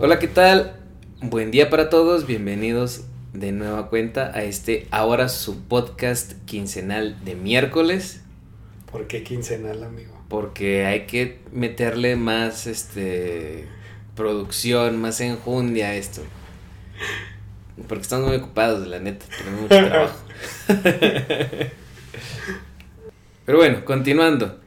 Hola, ¿qué tal? Buen día para todos, bienvenidos de nueva cuenta a este ahora su podcast quincenal de miércoles. ¿Por qué quincenal, amigo? Porque hay que meterle más este producción, más enjundia a esto. Porque estamos muy ocupados, la neta, tenemos mucho trabajo. Pero bueno, continuando.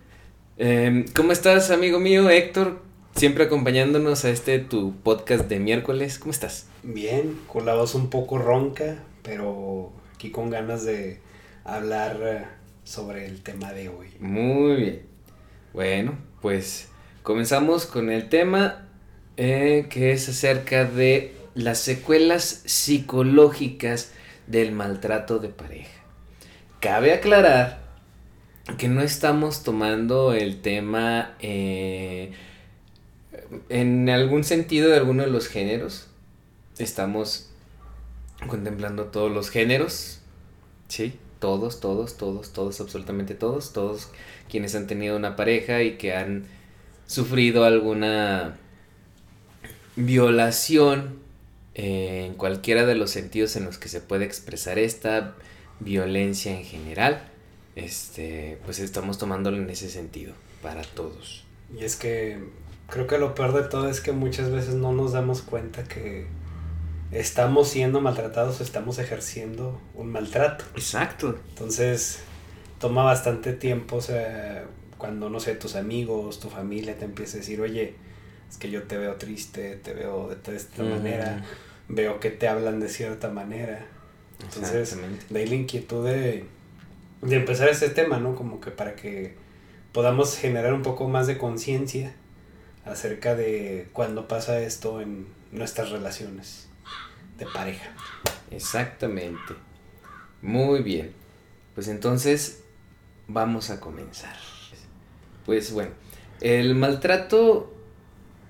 Em, ¿Cómo estás, amigo mío, Héctor? Siempre acompañándonos a este tu podcast de miércoles. ¿Cómo estás? Bien, con la voz un poco ronca, pero aquí con ganas de hablar eh, sobre el tema de hoy. Muy bien. Bueno, pues comenzamos con el tema eh, que es acerca de las secuelas psicológicas del maltrato de pareja. Cabe aclarar que no estamos tomando el tema eh, en algún sentido de alguno de los géneros. Estamos contemplando todos los géneros, ¿sí? Todos, todos, todos, todos, absolutamente todos, todos quienes han tenido una pareja y que han sufrido alguna violación eh, en cualquiera de los sentidos en los que se puede expresar esta violencia en general, este, pues estamos tomándolo en ese sentido para todos. Y es que creo que lo peor de todo es que muchas veces no nos damos cuenta que estamos siendo maltratados o estamos ejerciendo un maltrato. Exacto. Entonces, toma bastante tiempo, o sea, cuando, no sé, tus amigos, tu familia te empieza a decir, oye, es que yo te veo triste, te veo de esta manera, veo que te hablan de cierta manera. Entonces, de ahí la inquietud de, de empezar este tema, ¿no? Como que para que podamos generar un poco más de conciencia acerca de cuando pasa esto en nuestras relaciones de pareja. Exactamente. Muy bien. Pues entonces vamos a comenzar. Pues bueno, el maltrato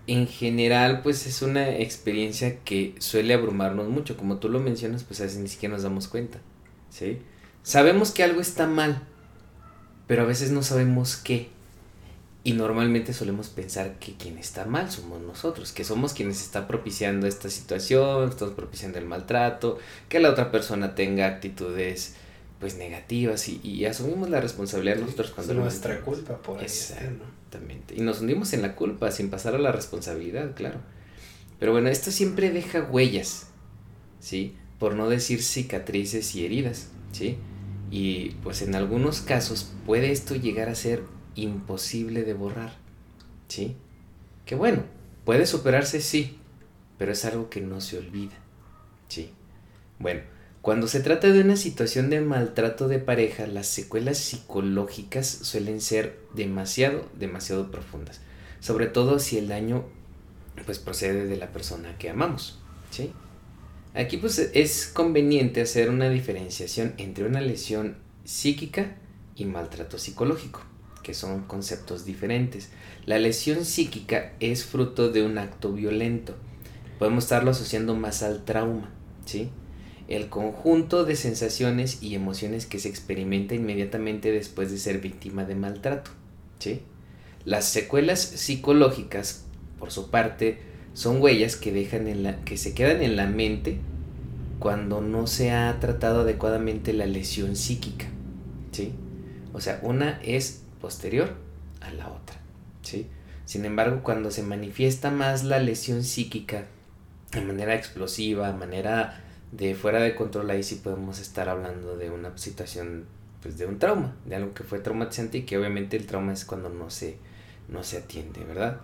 en general pues es una experiencia que suele abrumarnos mucho. Como tú lo mencionas, pues a veces ni siquiera nos damos cuenta. ¿Sí? Sabemos que algo está mal, pero a veces no sabemos qué. Y normalmente solemos pensar que quien está mal somos nosotros, que somos quienes está propiciando esta situación, estamos propiciando el maltrato, que la otra persona tenga actitudes pues negativas y, asumimos la responsabilidad nosotros cuando es nuestra culpa por eso. Exactamente. Y nos hundimos en la culpa sin pasar a la responsabilidad, claro. Pero bueno, esto siempre deja huellas, ¿sí? Por no decir cicatrices y heridas, ¿sí? Y pues en algunos casos puede esto llegar a ser imposible de borrar. ¿Sí? Que bueno, puede superarse, sí, pero es algo que no se olvida. ¿Sí? Bueno, cuando se trata de una situación de maltrato de pareja, las secuelas psicológicas suelen ser demasiado, demasiado profundas. Sobre todo si el daño pues procede de la persona que amamos. ¿Sí? Aquí pues es conveniente hacer una diferenciación entre una lesión psíquica y maltrato psicológico que son conceptos diferentes. La lesión psíquica es fruto de un acto violento. Podemos estarlo asociando más al trauma, ¿sí? El conjunto de sensaciones y emociones que se experimenta inmediatamente después de ser víctima de maltrato, ¿sí? Las secuelas psicológicas, por su parte, son huellas que dejan en la que se quedan en la mente cuando no se ha tratado adecuadamente la lesión psíquica, ¿sí? O sea, una es posterior a la otra. ¿sí? Sin embargo, cuando se manifiesta más la lesión psíquica de manera explosiva, de manera de fuera de control, ahí sí podemos estar hablando de una situación, pues de un trauma, de algo que fue traumatizante y que obviamente el trauma es cuando no se, no se atiende, ¿verdad?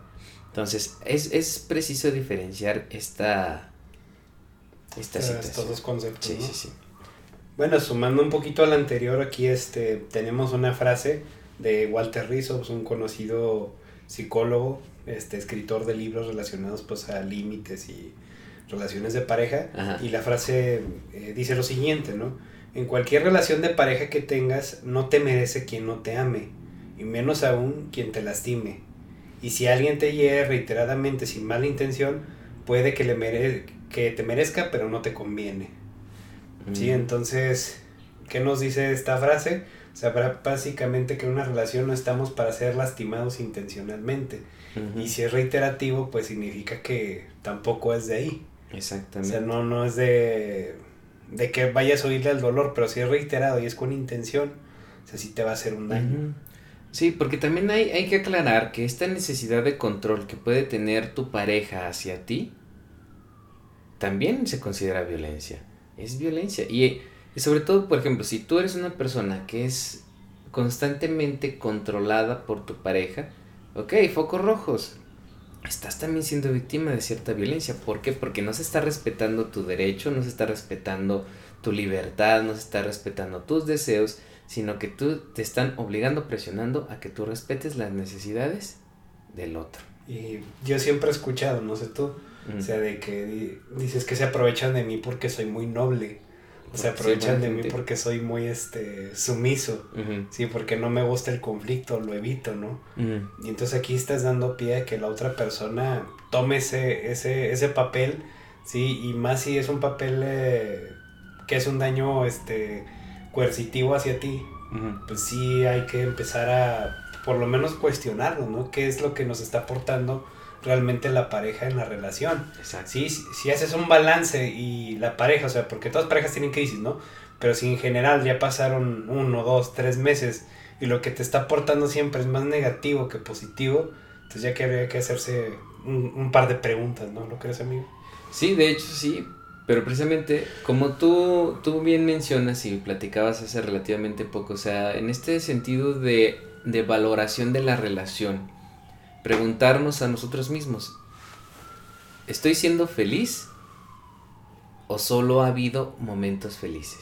Entonces, es, es preciso diferenciar esta, esta situación. Estos dos conceptos. Sí, sí, sí. Bueno, sumando un poquito al anterior, aquí este, tenemos una frase de Walter Rizzo, pues, un conocido psicólogo, este, escritor de libros relacionados pues a límites y relaciones de pareja. Y la frase eh, dice lo siguiente, ¿no? En cualquier relación de pareja que tengas, no te merece quien no te ame, y menos aún quien te lastime. Y si alguien te hiere reiteradamente sin mala intención, puede que, le mere que te merezca, pero no te conviene. Sí, mm. entonces, ¿qué nos dice esta frase? O sea, básicamente que en una relación no estamos para ser lastimados intencionalmente. Y si es reiterativo, pues significa que tampoco es de ahí. Exactamente. O sea, no, no es de, de que vayas a oírle al dolor, pero si es reiterado y es con intención, o sea, sí te va a hacer un daño. Sí, porque también hay, hay que aclarar que esta necesidad de control que puede tener tu pareja hacia ti, también se considera violencia. Es violencia. Y, y sobre todo, por ejemplo, si tú eres una persona que es constantemente controlada por tu pareja, ok, focos rojos, estás también siendo víctima de cierta violencia. ¿Por qué? Porque no se está respetando tu derecho, no se está respetando tu libertad, no se está respetando tus deseos, sino que tú te están obligando, presionando a que tú respetes las necesidades del otro. Y yo siempre he escuchado, no sé tú, o sea, de que dices que se aprovechan de mí porque soy muy noble. Se aprovechan de mí porque soy muy este sumiso, sí, porque no me gusta el conflicto, lo evito, ¿no? Y entonces aquí estás dando pie a que la otra persona tome ese, ese, ese papel, sí, y más si es un papel eh, que es un daño este coercitivo hacia ti, pues sí hay que empezar a por lo menos cuestionarlo, ¿no? ¿Qué es lo que nos está aportando realmente la pareja en la relación. Exacto. Si, si haces un balance y la pareja, o sea, porque todas parejas tienen crisis, ¿no? Pero si en general ya pasaron uno, dos, tres meses y lo que te está aportando siempre es más negativo que positivo, entonces ya que habría que hacerse un, par de preguntas, ¿no? ¿Lo crees, amigo? Sí, de hecho sí, pero precisamente como tú, tú bien mencionas y platicabas hace relativamente poco, o sea, en este sentido de, de valoración de la relación, preguntarnos a nosotros mismos, ¿estoy siendo feliz o solo ha habido momentos felices?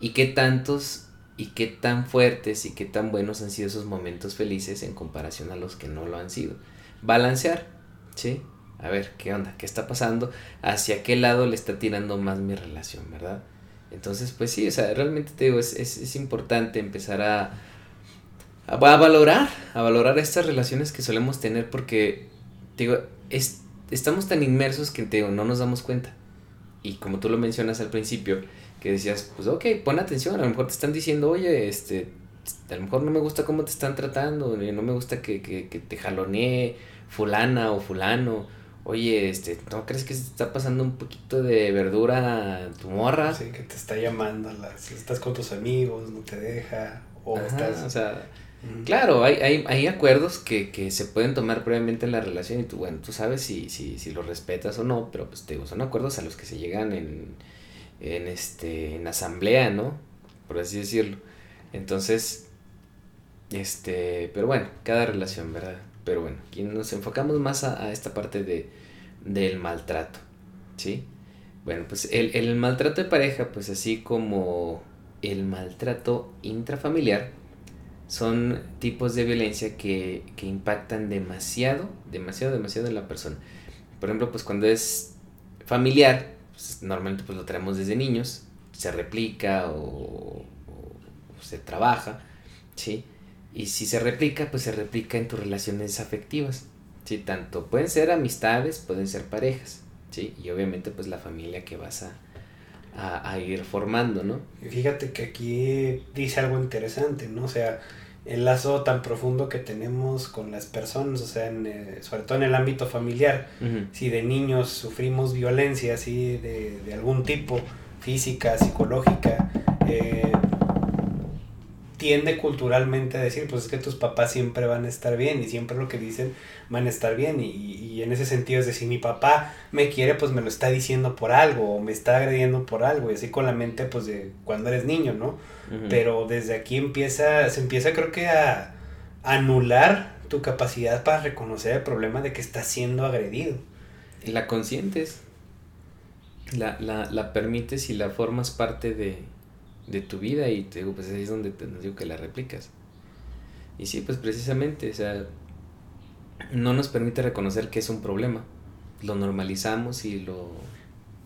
¿Y qué tantos y qué tan fuertes y qué tan buenos han sido esos momentos felices en comparación a los que no lo han sido? Balancear, ¿sí? A ver, ¿qué onda? ¿Qué está pasando? ¿Hacia qué lado le está tirando más mi relación, verdad? Entonces, pues sí, o sea, realmente te digo, es, es importante empezar a, a, valorar, a valorar estas relaciones que solemos tener porque, digo, es, estamos tan inmersos que, te digo, no nos damos cuenta. Y como tú lo mencionas al principio, que decías, pues ok, pon atención, a lo mejor te están diciendo, oye, este, a lo mejor no me gusta cómo te están tratando, no me gusta que, que, que te jalonee fulana o fulano. Oye, este, ¿no crees que se está pasando un poquito de verdura a tu morra? Sí, que te está llamando, estás con tus amigos, no te deja, o estás... O sea, Claro, hay, hay, hay acuerdos que, que, se pueden tomar previamente en la relación y tú, bueno, tú sabes si, si, si los respetas o no, pero pues te digo, son acuerdos a los que se llegan en, en, este, en asamblea, ¿no? Por así decirlo. Entonces, este, pero bueno, cada relación, ¿verdad? Pero bueno, aquí nos enfocamos más a, a esta parte de, del maltrato, ¿sí? Bueno, pues el, el maltrato de pareja, pues así como el maltrato intrafamiliar, son tipos de violencia que, impactan demasiado, demasiado, demasiado en la persona. Por ejemplo, pues cuando es familiar, pues, normalmente pues lo traemos desde niños, se replica o, se trabaja, ¿sí? Y si se replica, pues se replica en tus relaciones afectivas, ¿sí? Tanto pueden ser amistades, pueden ser parejas, ¿sí? Y obviamente pues la familia que vas a, a, ir formando, ¿no? Fíjate que aquí dice algo interesante, ¿no? O sea, el lazo tan profundo que tenemos con las personas, o sea, eh, sobre todo en el ámbito familiar, si de niños sufrimos violencia, así de, de algún tipo, física, psicológica, eh, tiende culturalmente a decir, pues es que tus papás siempre van a estar bien y siempre lo que dicen van a estar bien y, y, en ese sentido es decir, mi papá me quiere, pues me lo está diciendo por algo o me está agrediendo por algo y así con la mente pues de cuando eres niño, ¿no? Pero desde aquí empieza, se empieza creo que a anular tu capacidad para reconocer el problema de que estás siendo agredido. Y la consientes, la, la, la permites y la formas parte de, de tu vida y te digo, pues ahí es donde te digo que la replicas. Y sí, pues precisamente, o sea, no nos permite reconocer que es un problema. Lo normalizamos y lo,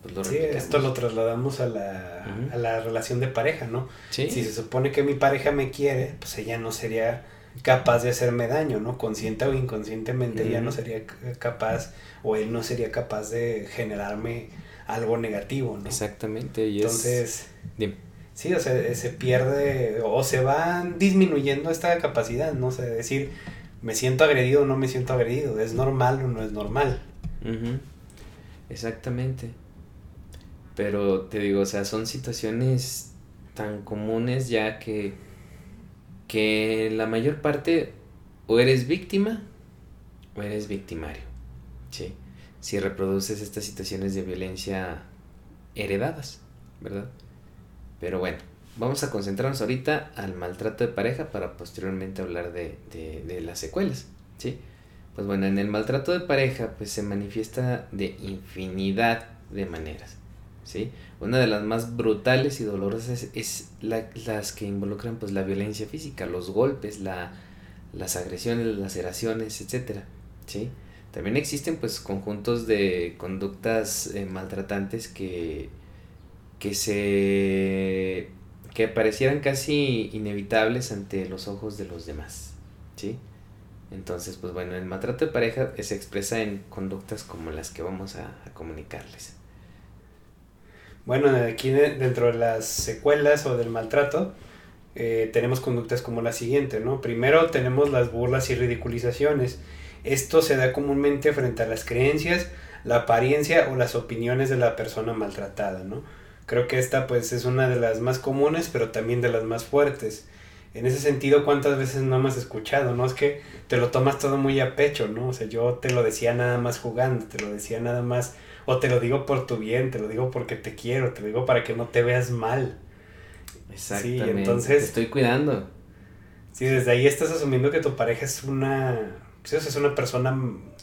pues lo sí, esto lo trasladamos a la, a la relación de pareja, ¿no? Si se supone que mi pareja me quiere, pues ella no sería capaz de hacerme daño, ¿no? Consciente o inconscientemente ella no sería capaz o él no sería capaz de generarme algo negativo, ¿no? Exactamente. Y Entonces, dime Sí, o sea, se pierde o se va disminuyendo esta capacidad, ¿no? O sea, decir, me siento agredido o no me siento agredido, es normal o no es normal. Exactamente. Pero te digo, o sea, son situaciones tan comunes ya que, que la mayor parte o eres víctima o eres victimario. ¿sí? Si reproduces estas situaciones de violencia heredadas, ¿verdad? Pero bueno, vamos a concentrarnos ahorita al maltrato de pareja para posteriormente hablar de, de las secuelas, ¿sí? Pues bueno, en el maltrato de pareja pues se manifiesta de infinidad de maneras. ¿sí? Una de las más brutales y dolorosas es, las que involucran pues la violencia física, los golpes, la, las agresiones, las laceraciones, etcétera, ¿sí? También existen pues conjuntos de conductas eh, maltratantes que, que se que parecieran casi inevitables ante los ojos de los demás, ¿sí? Entonces, pues bueno, el maltrato de pareja se expresa en conductas como las que vamos a comunicarles. Bueno, aquí dentro de las secuelas o del maltrato, eh, tenemos conductas como la siguiente, ¿no? Primero tenemos las burlas y ridiculizaciones. Esto se da comúnmente frente a las creencias, la apariencia o las opiniones de la persona maltratada, ¿no? Creo que esta pues es una de las más comunes, pero también de las más fuertes. En ese sentido, ¿cuántas veces no me has escuchado? ¿No? Es que te lo tomas todo muy a pecho, ¿no? O sea, yo te lo decía nada más jugando, te lo decía nada más o te lo digo por tu bien, te lo digo porque te quiero, te lo digo para que no te veas mal. Exactamente. Sí, entonces. Te estoy cuidando. Sí, desde ahí estás asumiendo que tu pareja es una. Sí, o sea, es una persona.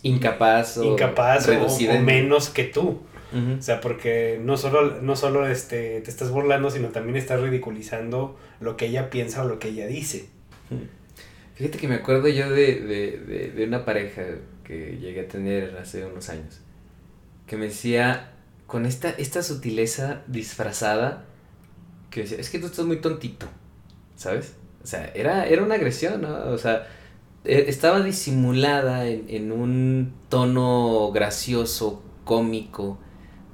Incapaz o. Incapaz o, menos que tú. O sea, porque no solo, no solo este, te estás burlando, sino también estás ridiculizando lo que ella piensa o lo que ella dice. Fíjate que me acuerdo yo de, de, de una pareja que llegué a tener hace unos años que me decía, con esta, esta sutileza disfrazada, que decía, es que tú estás muy tontito, ¿sabes? O sea, era, era una agresión, ¿no? O sea, e, estaba disimulada en, en un tono gracioso, cómico,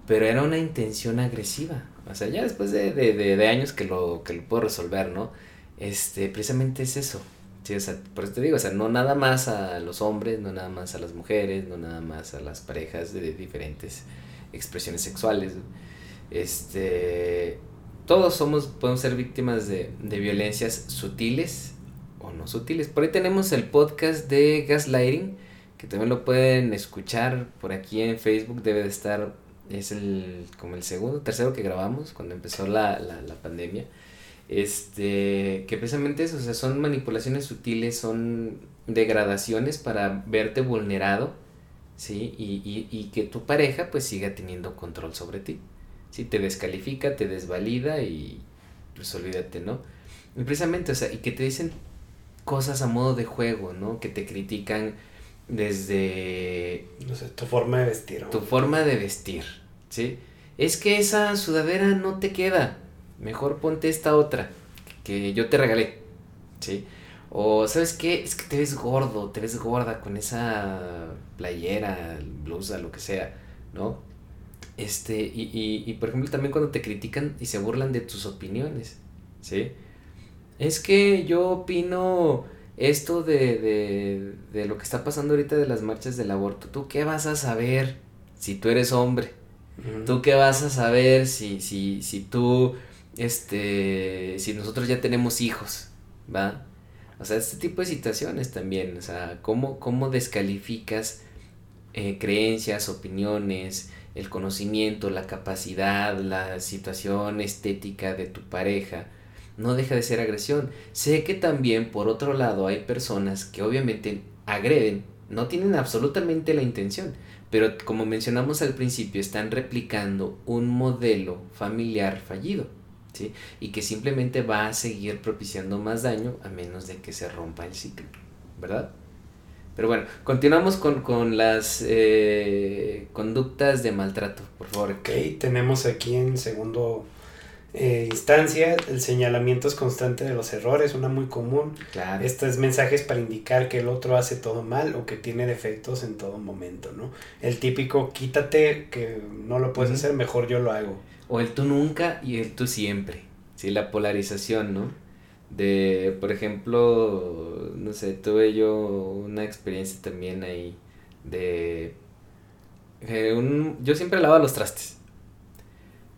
pero era una intención agresiva. O sea, ya después de, de, de, años que lo, que lo puedo resolver, ¿no? Este, precisamente es eso. Sí, o sea, por eso te digo, o sea, no nada más a los hombres, no nada más a las mujeres, no nada más a las parejas de diferentes expresiones sexuales. Este, todos somos, podemos ser víctimas de, de violencias sutiles o no sutiles. Por ahí tenemos el podcast de Gaslighting, que también lo pueden escuchar por aquí en Facebook, debe de estar, es el, como el segundo, tercero que grabamos cuando empezó la, la, la pandemia este, que precisamente eso, o sea, son manipulaciones sutiles, son degradaciones para verte vulnerado, ¿sí? Y, y, y que tu pareja pues siga teniendo control sobre ti, ¿sí? Te descalifica, te desvalida y pues olvídate, ¿no? Y precisamente, o sea, y que te dicen cosas a modo de juego, ¿no? Que te critican desde... No sé, tu forma de vestir. Tu forma de vestir, ¿sí? Es que esa sudadera no te queda mejor ponte esta otra que yo te regalé, ¿sí? O, ¿sabes qué? Es que te ves gordo, te ves gorda con esa playera, blusa, lo que sea, ¿no? Este, y, y, y por ejemplo también cuando te critican y se burlan de tus opiniones, ¿sí? Es que yo opino esto de, de, de lo que está pasando ahorita de las marchas del aborto. ¿Tú qué vas a saber si tú eres hombre? ¿Tú qué vas a saber si, si, si tú este, si nosotros ya tenemos hijos, ¿va? O sea, este tipo de situaciones también, o sea, cómo, cómo descalificas eh, creencias, opiniones, el conocimiento, la capacidad, la situación estética de tu pareja, no deja de ser agresión. Sé que también, por otro lado, hay personas que obviamente agreden, no tienen absolutamente la intención, pero como mencionamos al principio, están replicando un modelo familiar fallido. ¿sí? Y que simplemente va a seguir propiciando más daño a menos de que se rompa el ciclo, ¿verdad? Pero bueno, continuamos con, las eh, conductas de maltrato, por favor. Ok, tenemos aquí en segundo eh, instancia el señalamiento es constante de los errores, una muy común. Claro. Estos mensajes para indicar que el otro hace todo mal o que tiene defectos en todo momento, ¿no? El típico quítate que no lo puedes hacer, mejor yo lo hago. O el tú nunca y el tú siempre. Sí, la polarización, ¿no? De, por ejemplo, no sé, tuve yo una experiencia también ahí de... un, yo siempre lavaba los trastes.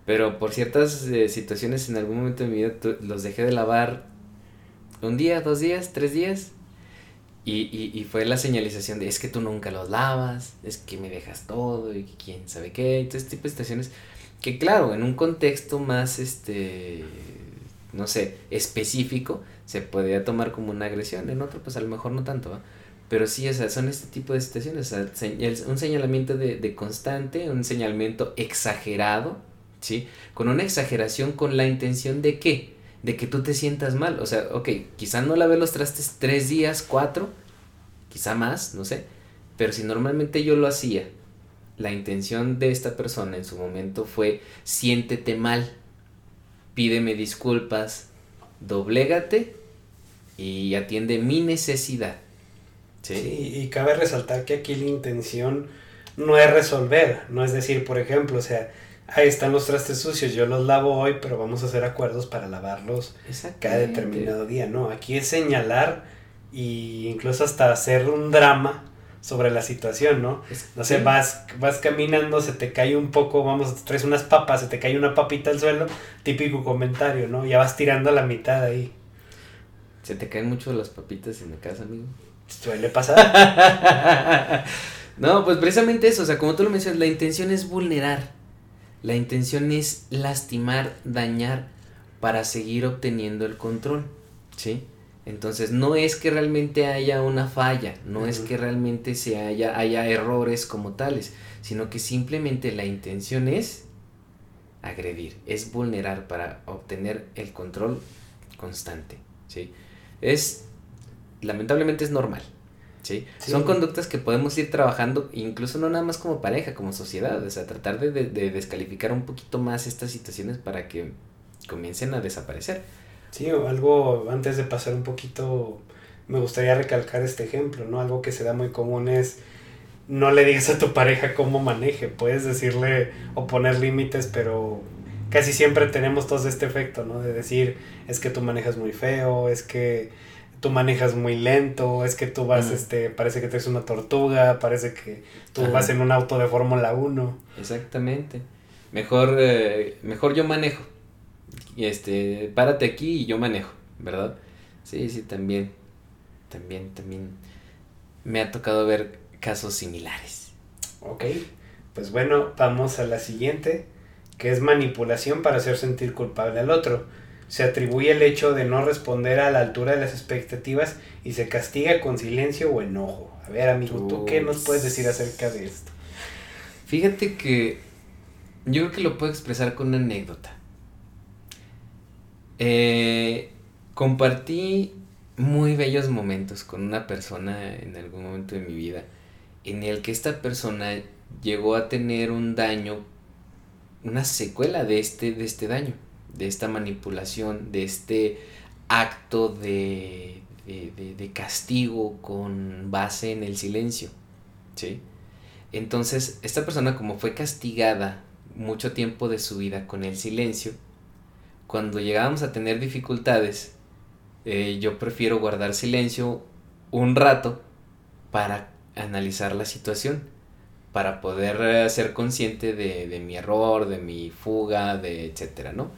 Pero por ciertas eh, situaciones en algún momento de mi vida los dejé de lavar un día, dos días, tres días. Y, y, y, fue la señalización de es que tú nunca los lavas, es que me dejas todo y quién sabe qué. Entonces, tipo de situaciones que claro, en un contexto más, este, no sé, específico, se podría tomar como una agresión. En otro, pues a lo mejor no tanto, Pero sí, o sea, son este tipo de situaciones. O sea, un señalamiento de, de constante, un señalamiento exagerado, ¿sí? Con una exageración con la intención de qué? De que tú te sientas mal. O sea, ok, quizá no lavé los trastes tres días, cuatro, quizá más, no sé. Pero si normalmente yo lo hacía, la intención de esta persona en su momento fue siéntete mal, pídeme disculpas, doblégate y atiende mi necesidad. ¿sí? y cabe resaltar que aquí la intención no es resolver, no es decir, por ejemplo, o sea, ahí están los trastes sucios, yo los lavo hoy, pero vamos a hacer acuerdos para lavarlos cada determinado día, ¿no? Aquí es señalar e incluso hasta hacer un drama sobre la situación, ¿no? No sé, vas, vas caminando, se te cae un poco, vamos, traes unas papas, se te cae una papita al suelo, típico comentario, ¿no? Ya vas tirando a la mitad ahí. ¿Se te caen mucho las papitas en la casa, amigo? Suele pasar. no, pues precisamente eso, o sea, como tú lo mencionas, la intención es vulnerar. La intención es lastimar, dañar para seguir obteniendo el control, ¿sí? Entonces, no es que realmente haya una falla, no es que realmente se haya, haya errores como tales, sino que simplemente la intención es agredir, es vulnerar para obtener el control constante, ¿sí? Es, lamentablemente es normal, ¿sí? Son conductas que podemos ir trabajando, incluso no nada más como pareja, como sociedad, o sea, tratar de, de, descalificar un poquito más estas situaciones para que comiencen a desaparecer. Sí, algo antes de pasar un poquito, me gustaría recalcar este ejemplo, ¿no? Algo que se da muy común es no le digas a tu pareja cómo maneje, puedes decirle o poner límites, pero casi siempre tenemos todos este efecto, ¿no? De decir, es que tú manejas muy feo, es que tú manejas muy lento, es que tú vas, este, parece que eres una tortuga, parece que tú vas en un auto de Fórmula 1. Exactamente. Mejor, eh, mejor yo manejo. Y este, párate aquí y yo manejo, ¿verdad? Sí, sí, también. También, también me ha tocado ver casos similares. Ok, pues bueno, vamos a la siguiente, que es manipulación para hacer sentir culpable al otro se atribuye el hecho de no responder a la altura de las expectativas y se castiga con silencio o enojo. A ver, amigo, ¿tú qué nos puedes decir acerca de esto? Fíjate que yo creo que lo puedo expresar con una anécdota. Eh, compartí muy bellos momentos con una persona en algún momento de mi vida en el que esta persona llegó a tener un daño, una secuela de este, de este daño de esta manipulación, de este acto de, de, castigo con base en el silencio. ¿sí? Entonces, esta persona como fue castigada mucho tiempo de su vida con el silencio, cuando llegábamos a tener dificultades, eh, yo prefiero guardar silencio un rato para analizar la situación, para poder eh, ser consciente de, de mi error, de mi fuga, de etcétera, ¿no?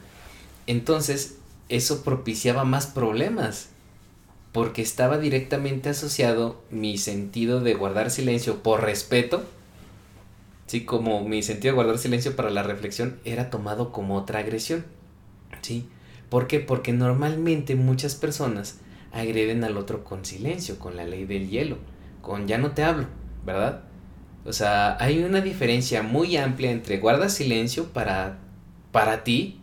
Entonces, eso propiciaba más problemas, porque estaba directamente asociado mi sentido de guardar silencio por respeto, ¿sí? Como mi sentido de guardar silencio para la reflexión era tomado como otra agresión, ¿sí? ¿Por qué? Porque normalmente muchas personas agreden al otro con silencio, con la ley del hielo, con ya no te hablo, ¿verdad? O sea, hay una diferencia muy amplia entre guarda silencio para, para ti,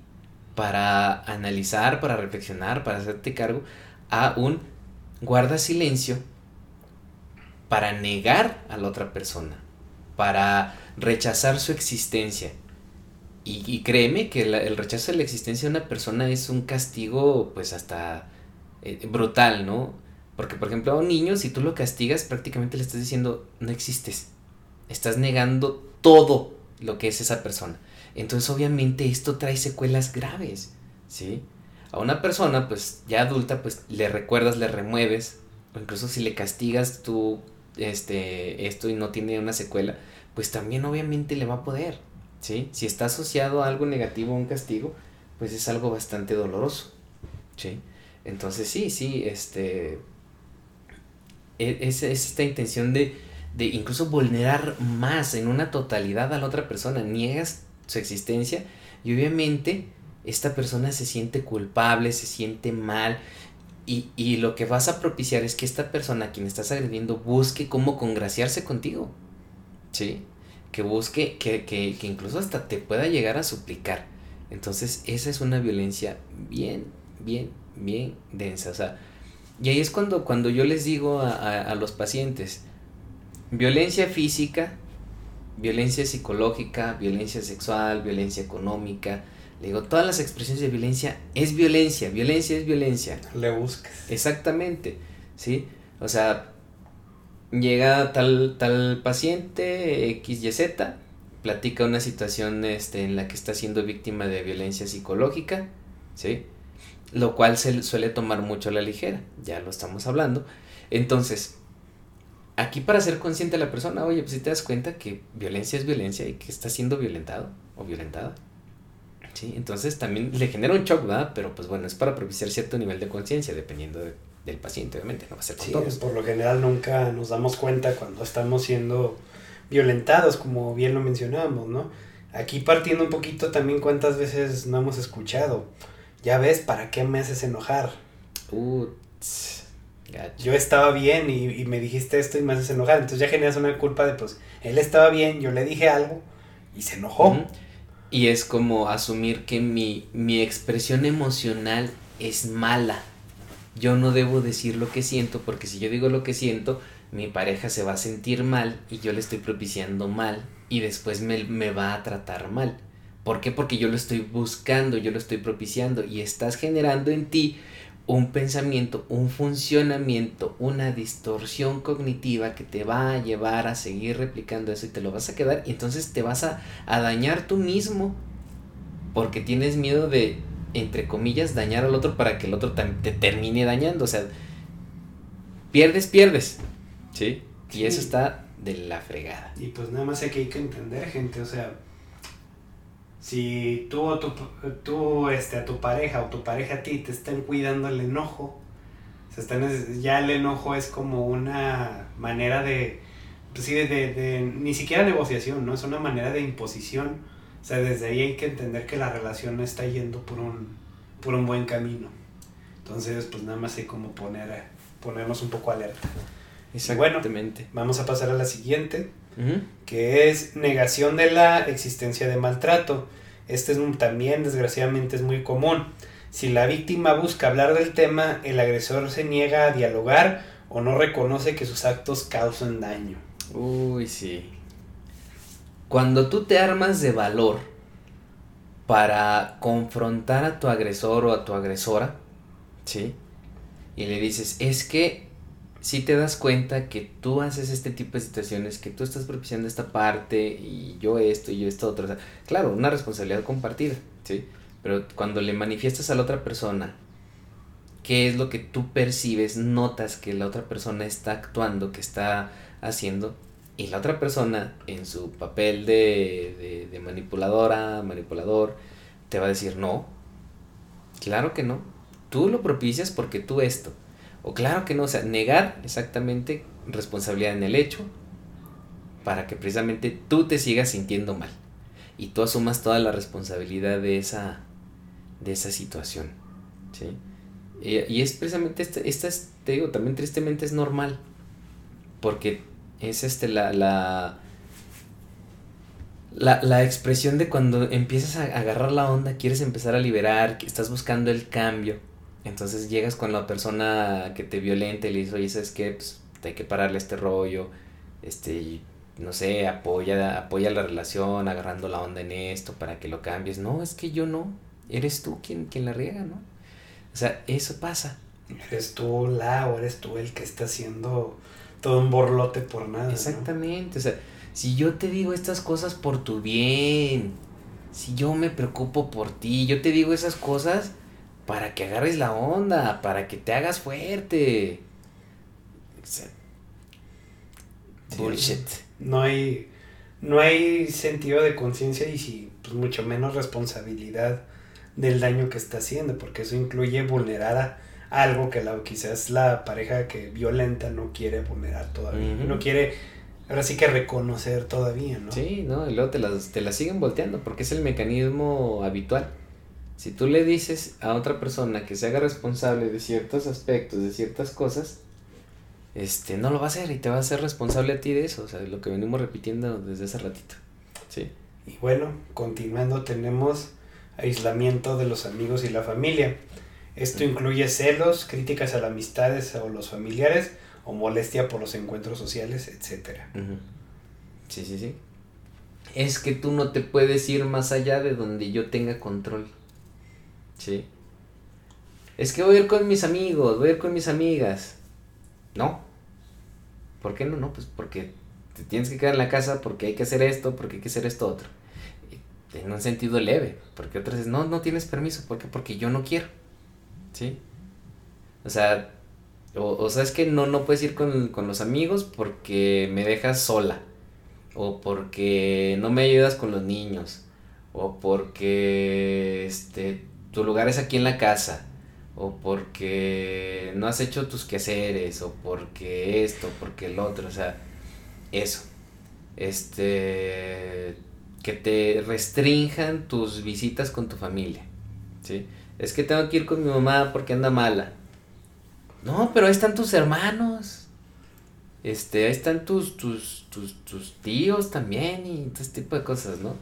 para analizar, para reflexionar, para hacerte cargo, a un guarda silencio para negar a la otra persona, para rechazar su existencia. Y, créeme que el rechazo de la existencia de una persona es un castigo pues hasta eh, brutal, ¿no? Porque por ejemplo a un niño si tú lo castigas prácticamente le estás diciendo no existes, estás negando todo lo que es esa persona. Entonces obviamente esto trae secuelas graves, ¿sí? A una persona, pues ya adulta, pues le recuerdas, le remueves, o incluso si le castigas tú este, esto y no tiene una secuela, pues también obviamente le va a poder, ¿sí? Si está asociado a algo negativo, a un castigo, pues es algo bastante doloroso, ¿sí? Entonces sí, sí, este, e, es, es esta intención de, de incluso vulnerar más en una totalidad a la otra persona, niegas su existencia y obviamente esta persona se siente culpable, se siente mal y, y, lo que vas a propiciar es que esta persona a quien estás agrediendo busque cómo congraciarse contigo, ¿sí? Que busque, que, que, que incluso hasta te pueda llegar a suplicar. Entonces esa es una violencia bien, bien, bien densa, o sea, y ahí es cuando, cuando yo les digo a, a, a los pacientes, violencia física, violencia psicológica, violencia sexual, violencia económica, le digo, todas las expresiones de violencia es violencia, violencia es violencia. Le buscas. Exactamente, ¿sí? O sea, llega tal, tal paciente, X, Y, Z, platica una situación este, en la que está siendo víctima de violencia psicológica, ¿sí? Lo cual se suele tomar mucho a la ligera, ya lo estamos hablando. Entonces, aquí para ser consciente de la persona, oye, pues si te das cuenta que violencia es violencia y que está siendo violentado o violentada. ¿sí? Entonces también le genera un shock, ¿verdad? Pero pues bueno, es para propiciar cierto nivel de conciencia, dependiendo de, del paciente, obviamente, no va a ser con Sí, todos. por lo general nunca nos damos cuenta cuando estamos siendo violentados, como bien lo mencionábamos, ¿no? Aquí partiendo un poquito también cuántas veces no hemos escuchado. Ya ves, ¿para qué me haces enojar? Uh, tss. Yo estaba bien y, y me dijiste esto y me haces enojar. Entonces ya generas una culpa de, pues, él estaba bien, yo le dije algo y se enojó. Y es como asumir que mi, mi expresión emocional es mala. Yo no debo decir lo que siento porque si yo digo lo que siento, mi pareja se va a sentir mal y yo le estoy propiciando mal y después me, me va a tratar mal. ¿Por qué? Porque yo lo estoy buscando, yo lo estoy propiciando y estás generando en ti un pensamiento, un funcionamiento, una distorsión cognitiva que te va a llevar a seguir replicando eso y te lo vas a quedar y entonces te vas a, a dañar tú mismo porque tienes miedo de, entre comillas, dañar al otro para que el otro te termine dañando. O sea, pierdes, pierdes. ¿Sí? Y eso está de la fregada. Y pues nada más aquí hay que entender, gente, o sea, si tú o tu, tú, este, a tu pareja o tu pareja a ti te están cuidando el enojo, se están, ya el enojo es como una manera de, pues sí, de, de, de- ni siquiera negociación, ¿no? Es una manera de imposición. O sea, desde ahí hay que entender que la relación no está yendo por un, por un buen camino. Entonces, pues nada más hay como poner, ponernos un poco alerta. bueno, Exactamente. Vamos a pasar a la siguiente Que es negación de la existencia de maltrato. Este es un- también, desgraciadamente, es muy común. Si la víctima busca hablar del tema, el agresor se niega a dialogar o no reconoce que sus actos causan daño. Uy, sí. Cuando tú te armas de valor para confrontar a tu agresor o a tu agresora, ¿sí? Y le dices, es que si te das cuenta que tú haces este tipo de situaciones, que tú estás propiciando esta parte y yo esto y yo esto otro. o sea, claro, una responsabilidad compartida, ¿sí? Pero cuando le manifiestas a la otra persona qué es lo que tú percibes, notas que la otra persona está actuando, que está haciendo, y la otra persona en su papel de, de, de manipuladora, manipulador, te va a decir, no, claro que no, tú lo propicias porque tú esto, o claro que no, o sea, negar exactamente responsabilidad en el hecho para que precisamente tú te sigas sintiendo mal y tú asumas toda la responsabilidad de esa, de esa situación, ¿sí? Y, y es precisamente esta, esta es, te digo, también tristemente es normal, porque es este la, la, la, la expresión de cuando empiezas a agarrar la onda, quieres empezar a liberar, que estás buscando el cambio, entonces llegas con la persona que te violenta y le dices, oye, ¿sabes qué? Pues hay que pararle este rollo, este, y, no sé, apoya, apoya la relación, agarrando la onda en esto para que lo cambies. No, es que yo no, eres tú quien, quien la riega, ¿no? O sea, eso pasa. Eres tú la o eres tú el que está haciendo todo un borlote por nada. ¿no? Exactamente, o sea, si yo te digo estas cosas por tu bien, si yo me preocupo por ti, yo te digo esas cosas para que agarres la onda, para que te hagas fuerte. bullshit. No hay, no hay sentido de conciencia y si, pues mucho menos responsabilidad del daño que está haciendo, porque eso incluye vulnerar a algo que la, quizás la pareja que violenta no quiere vulnerar todavía, no quiere ahora sí que reconocer todavía, ¿no? Sí, ¿no? Y luego te las, te las siguen volteando porque es el mecanismo habitual. Si tú le dices a otra persona que se haga responsable de ciertos aspectos, de ciertas cosas, este, no lo va a hacer y te va a hacer responsable a ti de eso, o sea, lo que venimos repitiendo desde hace ratito. Sí. Y bueno, continuando tenemos aislamiento de los amigos y la familia. Esto incluye celos, críticas a las amistades o los familiares o molestia por los encuentros sociales, etc. Sí, sí, sí. Es que tú no te puedes ir más allá de donde yo tenga control. Sí. Es que voy a ir con mis amigos, voy a ir con mis amigas. No. ¿Por qué no? No, pues porque te tienes que quedar en la casa porque hay que hacer esto, porque hay que hacer esto otro. En un sentido leve, porque otras veces, no, no tienes permiso, ¿por qué? Porque yo no quiero. ¿Sí? O sea, o, o sabes que no, no puedes ir con, con los amigos porque me dejas sola. O porque no me ayudas con los niños. O porque este, tu lugar es aquí en la casa. O porque no has hecho tus quehaceres. O porque esto, porque el otro. O sea, eso. Este. Que te restrinjan tus visitas con tu familia. ¿Sí? Es que tengo que ir con mi mamá porque anda mala. No, pero ahí están tus hermanos. Este, ahí están tus, tus, tus, tus tíos también y todo este tipo de cosas, ¿no?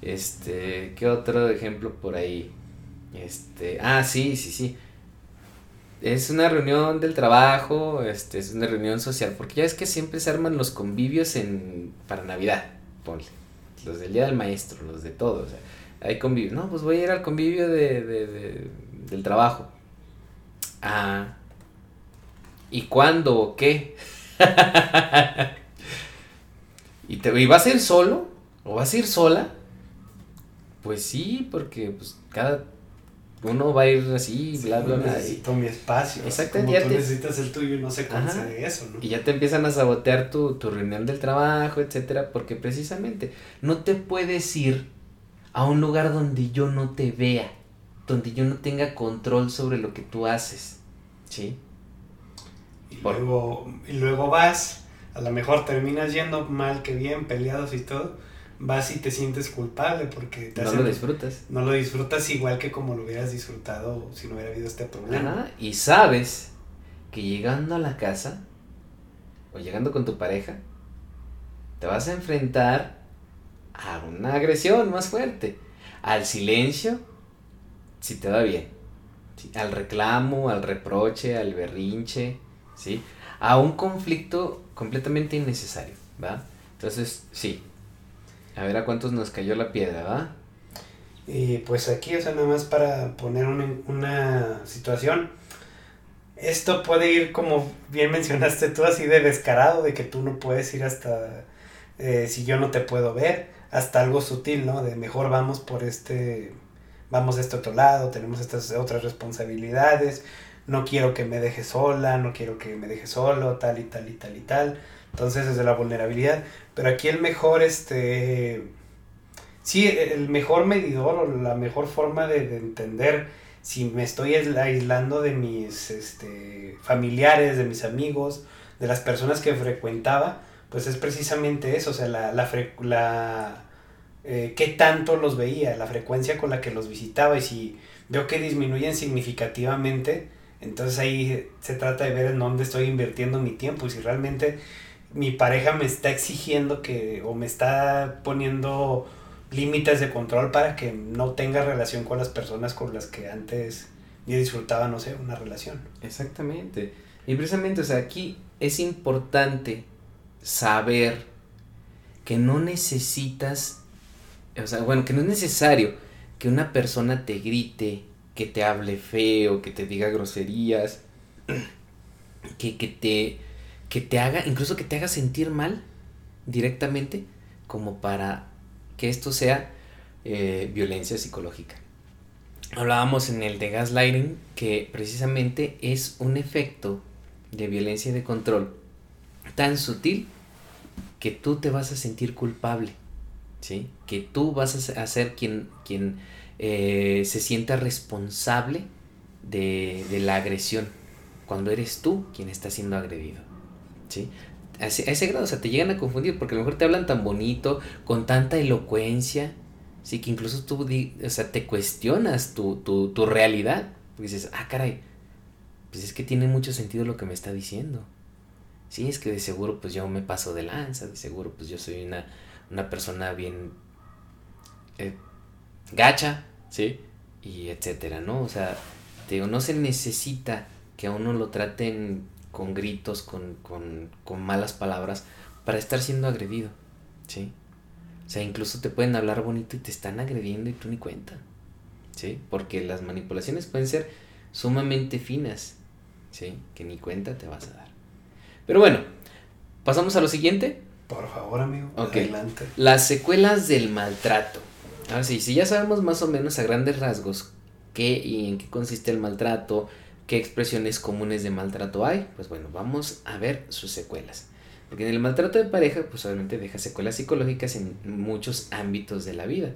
Este, ¿qué otro ejemplo por ahí? Este, ah, sí, sí, sí. Es una reunión del trabajo, este, es una reunión social, porque ya es que siempre se arman los convivios en, para Navidad, ponle. Los del Día del Maestro, los de todos. O sea, hay convivio. No, pues voy a ir al convivio de, de, del trabajo. Ah. ¿Y cuándo o qué? ¿Y, te, ¿Y vas a ir solo? ¿O vas a ir sola? Pues sí, porque pues cada uno va a ir así, bla, bla, bla. Necesito mi espacio. Exactamente. Como tú necesitas el tuyo y no se concede eso, ¿no? Y ya te empiezan a sabotear tu, tu reunión del trabajo, etcétera, porque precisamente no te puedes ir a un lugar donde yo no te vea, donde yo no tenga control sobre lo que tú haces, ¿sí? Y, luego, y luego vas, a lo mejor terminas yendo mal que bien, peleados y todo, vas y te sientes culpable porque no lo disfrutas. No lo disfrutas igual que como lo hubieras disfrutado si no hubiera habido este problema. y sabes que llegando a la casa o llegando con tu pareja, te vas a enfrentar a una agresión más fuerte, al silencio, si te va bien, al reclamo, al reproche, al berrinche, ¿sí? a un conflicto completamente innecesario, ¿va? Entonces, sí. A ver a cuántos nos cayó la piedra, ¿va? Y pues aquí, o sea, nada más para poner una, una situación. Esto puede ir como bien mencionaste tú, así de descarado, de que tú no puedes ir hasta eh, si yo no te puedo ver hasta algo sutil, ¿no? De mejor vamos por este, vamos de este otro lado, tenemos estas otras responsabilidades, no quiero que me deje sola, no quiero que me deje solo, tal y tal y tal y tal. Entonces es de la vulnerabilidad. Pero aquí el mejor, este, sí, el mejor medidor o la mejor forma de, de entender si me estoy aislando de mis este, familiares, de mis amigos, de las personas que frecuentaba, pues es precisamente eso, o sea, la, la, la eh, qué tanto los veía, la frecuencia con la que los visitaba y si veo que disminuyen significativamente, entonces ahí se trata de ver en dónde estoy invirtiendo mi tiempo y si realmente mi pareja me está exigiendo que o me está poniendo límites de control para que no tenga relación con las personas con las que antes yo disfrutaba, no sé, una relación. Exactamente. Y precisamente, o sea, aquí es importante saber que no necesitas, o sea, bueno, que no es necesario que una persona te grite, que te hable feo, que te diga groserías, que, que, te, que te haga, incluso que te haga sentir mal directamente, como para que esto sea eh, violencia psicológica. hablábamos en el de gaslighting que precisamente es un efecto de violencia y de control tan sutil que tú te vas a sentir culpable, ¿sí? Que tú vas a ser quien, quien eh, se sienta responsable de, de, la agresión, cuando eres tú quien está siendo agredido, ¿sí? A ese, a ese, grado, o sea, te llegan a confundir porque a lo mejor te hablan tan bonito, con tanta elocuencia, sí, que incluso tú, o sea, te cuestionas tu, tu, tu realidad, porque dices, ah, caray, pues es que tiene mucho sentido lo que me está diciendo. Sí, es que de seguro pues yo me paso de lanza, de seguro pues yo soy una, una persona bien eh, gacha, ¿sí? Y etcétera, ¿no? O sea, te digo, no se necesita que a uno lo traten con gritos, con, con, con malas palabras, para estar siendo agredido, ¿sí? O sea, incluso te pueden hablar bonito y te están agrediendo y tú ni cuenta, ¿sí? Porque las manipulaciones pueden ser sumamente finas, ¿sí? Que ni cuenta te vas a dar. Pero bueno, pasamos a lo siguiente. Por favor, amigo. Adelante. Las secuelas del maltrato. Ahora sí, si ya sabemos más o menos a grandes rasgos qué y en qué consiste el maltrato, qué expresiones comunes de maltrato hay, pues bueno, vamos a ver sus secuelas. Porque en el maltrato de pareja, pues obviamente deja secuelas psicológicas en muchos ámbitos de la vida.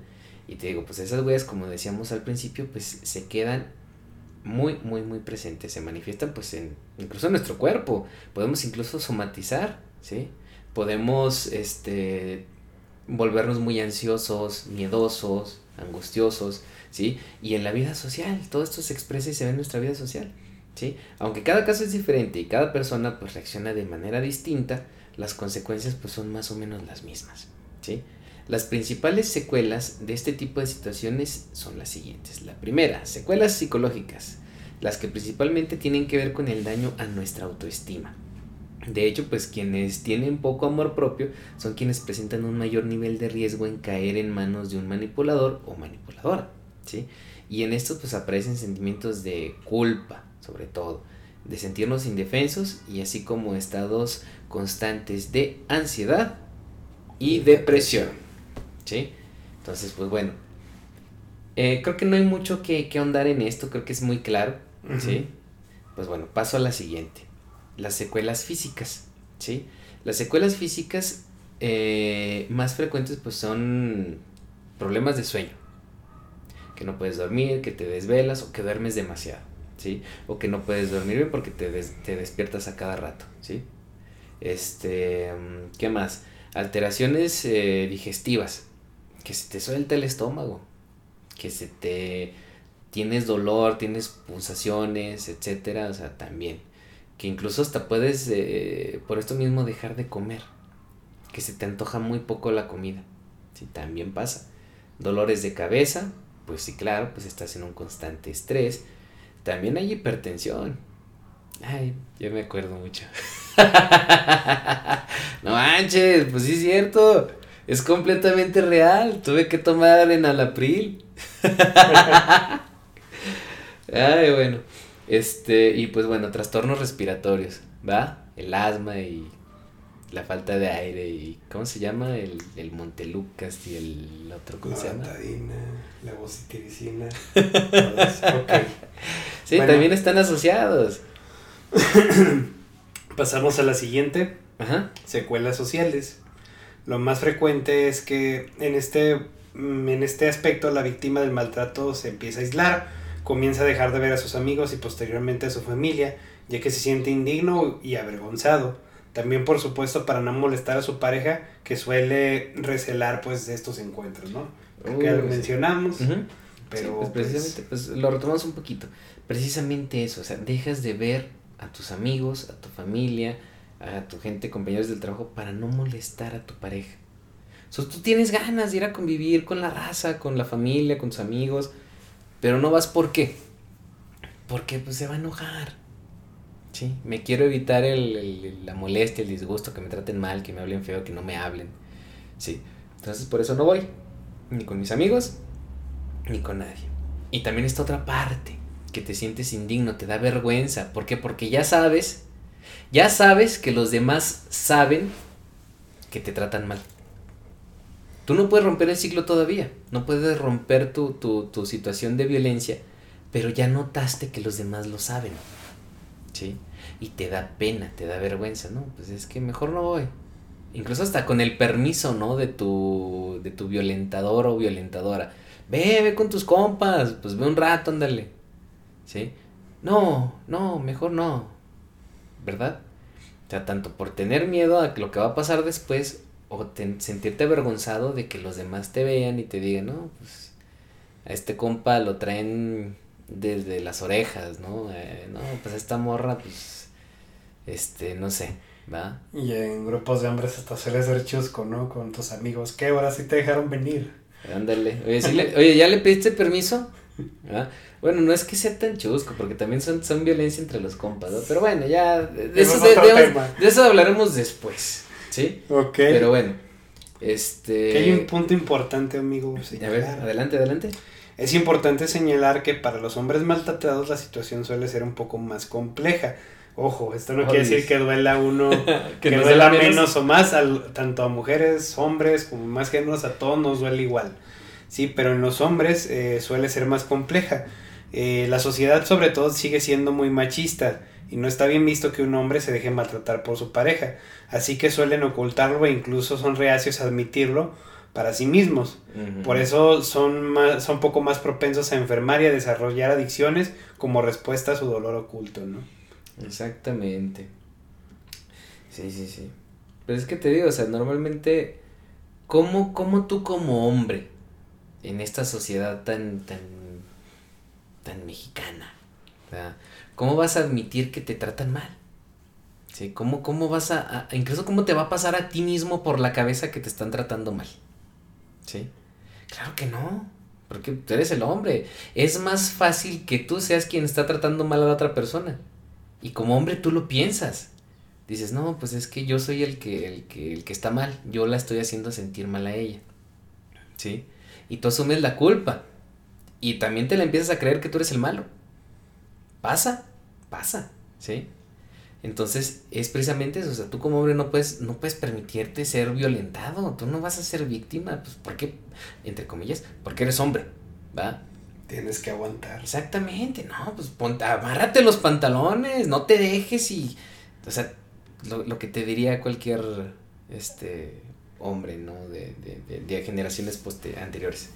Y te digo, pues esas huellas, como decíamos al principio, pues se quedan muy, muy, muy presentes. Se manifiestan pues en incluso en nuestro cuerpo. Podemos incluso somatizar, ¿sí? Podemos este, volvernos muy ansiosos, miedosos, angustiosos, ¿sí? Y en la vida social, todo esto se expresa y se ve en nuestra vida social, ¿sí? Aunque cada caso es diferente y cada persona pues reacciona de manera distinta, las consecuencias pues son más o menos las mismas, ¿sí? Las principales secuelas de este tipo de situaciones son las siguientes. La primera, secuelas psicológicas, las que principalmente tienen que ver con el daño a nuestra autoestima. De hecho, pues quienes tienen poco amor propio son quienes presentan un mayor nivel de riesgo en caer en manos de un manipulador o manipuladora, ¿sí? Y en estos pues aparecen sentimientos de culpa, sobre todo, de sentirnos indefensos y así como estados constantes de ansiedad y depresión. ¿sí? Entonces, pues bueno, eh, creo que no hay mucho que, que, ahondar en esto, creo que es muy claro, ¿sí? Pues bueno, paso a la siguiente, las secuelas físicas, ¿sí? Las secuelas físicas eh, más frecuentes pues son problemas de sueño, que no puedes dormir, que te desvelas o que duermes demasiado, ¿sí? O que no puedes dormir porque te, te despiertas a cada rato, ¿sí? Este, mm, ¿qué más? Alteraciones eh, digestivas, que se te suelta el estómago, que se te tienes dolor, tienes pulsaciones, etcétera, o sea, también. Que incluso hasta puedes eh, por esto mismo dejar de comer, que se te antoja muy poco la comida. Sí, también pasa. Dolores de cabeza, pues sí, claro, pues estás en un constante estrés. También hay hipertensión. Ay, yo me acuerdo mucho. no manches, pues sí es cierto. Es completamente real. Tuve que tomar en Alapril. Ay, bueno. Este, y pues bueno, trastornos respiratorios, ¿va? El asma y la falta de aire y ¿cómo se llama? El, el Montelucas y el otro, ¿cómo la se llama? La vocitiricina. okay. Sí, bueno. también están asociados. Pasamos a la siguiente. Ajá. Secuelas sociales. Lo más frecuente es que en este, mm, en este aspecto la víctima del maltrato se empieza a aislar, comienza a dejar de ver a sus amigos y posteriormente a su familia, ya que se siente indigno y avergonzado. También, por supuesto, para no molestar a su pareja, que suele recelar pues de estos encuentros, ¿no? Que lo mencionamos. Uh -huh. Pero sí, pues, precisamente, pues, pues, lo retomamos un poquito. Precisamente eso, o sea, dejas de ver a tus amigos, a tu familia, a tu gente, compañeros del trabajo, para no molestar a tu pareja. O sea, tú tienes ganas de ir a convivir con la raza, con la familia, con tus amigos, pero no vas ¿por qué? Porque pues se va a enojar. Sí, me quiero evitar el, la molestia, el disgusto, que me traten mal, que me hablen feo, que no me hablen. Sí, entonces por eso no voy, ni con mis amigos, ni con nadie. Y también esta otra parte, que te sientes indigno, te da vergüenza. ¿Por qué? Porque ya sabes ya sabes que los demás saben que te tratan mal. Tú no puedes romper el ciclo todavía, no puedes romper tu, tu, tu situación de violencia, pero ya notaste que los demás lo saben, ¿sí? Y te da pena, te da vergüenza, ¿no? Pues es que mejor no voy. Incluso hasta con el permiso, ¿no? De tu, de tu violentador o violentadora. Ve, ve con tus compas, pues ve un rato, ándale. ¿Sí? No, no, mejor no. ¿Verdad? O sea, tanto por tener miedo a lo que va a pasar después o sentirte avergonzado de que los demás te vean y te digan, no, pues a este compa lo traen desde las orejas, ¿no? Eh, no, pues esta morra, pues, este, no sé, ¿va? Y en grupos de hombres hasta suele ser chusco, ¿no? Con tus amigos, ¿qué? Ahora sí te dejaron venir. Ándale, oye, oye, ¿ya le pediste permiso? Bueno, no es que sea tan chusco, porque también son, son violencia entre los compas, ¿no? Pero bueno, ya, de, eso, de, eso hablaremos después, ¿sí? Ok. Pero bueno, este... Que hay un punto importante, amigo. A ver, adelante, adelante. Es importante señalar que para los hombres maltratados la situación suele ser un poco más compleja. Ojo, esto no quiere decir que duela uno, que, duela menos. o más, tanto a mujeres, hombres, como más géneros, a todos nos duele igual. Sí, pero en los hombres eh, suele ser más compleja. Eh, la sociedad sobre todo sigue siendo muy machista y no está bien visto que un hombre se deje maltratar por su pareja, así que suelen ocultarlo e incluso son reacios a admitirlo para sí mismos. Por eso son, más, son poco más propensos a enfermar y a desarrollar adicciones como respuesta a su dolor oculto, ¿no? Exactamente. Sí, sí, sí. Pero es que te digo, o sea, normalmente, ¿cómo, cómo tú como hombre, en esta sociedad tan, tan, tan mexicana, ¿cómo vas a admitir que te tratan mal? ¿Sí? ¿Cómo, cómo vas a, a, incluso cómo te va a pasar a ti mismo por la cabeza que te están tratando mal? ¿Sí? Claro que no. Porque tú eres el hombre. Es más fácil que tú seas quien está tratando mal a la otra persona. Y como hombre tú lo piensas. Dices, no, pues es que yo soy el que, el que, el que está mal. Yo la estoy haciendo sentir mal a ella. ¿Sí? Y tú asumes la culpa. Y también te la empiezas a creer que tú eres el malo. Pasa, pasa. ¿Sí? Entonces, es precisamente eso, o sea, tú como hombre no puedes, no puedes permitirte ser violentado, tú no vas a ser víctima, pues, ¿por qué? Entre comillas, porque eres hombre, ¿va? Tienes que aguantar. Exactamente, no, pues ponte, amárrate los pantalones, no te dejes y, o sea, lo, lo que te diría cualquier, este, hombre, ¿no? De, de, de, generaciones anteriores.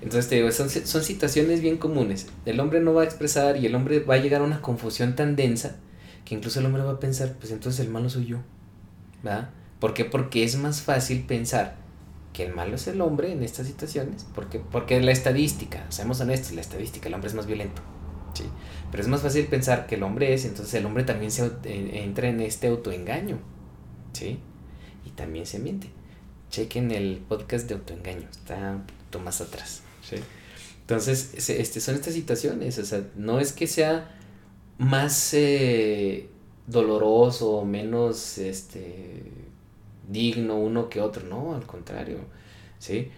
Entonces te digo, son, son situaciones bien comunes. El hombre no va a expresar y el hombre va a llegar a una confusión tan densa que incluso el hombre va a pensar, pues entonces el malo soy yo. ¿Verdad? ¿Por qué? Porque es más fácil pensar que el malo es el hombre en estas situaciones, porque, porque la estadística, seamos honestos, la estadística, el hombre es más violento. ¿sí? Pero es más fácil pensar que el hombre es, entonces el hombre también se entra en este autoengaño. ¿sí? Y también se miente. Chequen el podcast de autoengaño, está un poquito más atrás. ¿sí? Entonces, este, son estas situaciones, o sea, no es que sea más eh, doloroso, menos este, digno uno que otro, no, al contrario, ¿sí?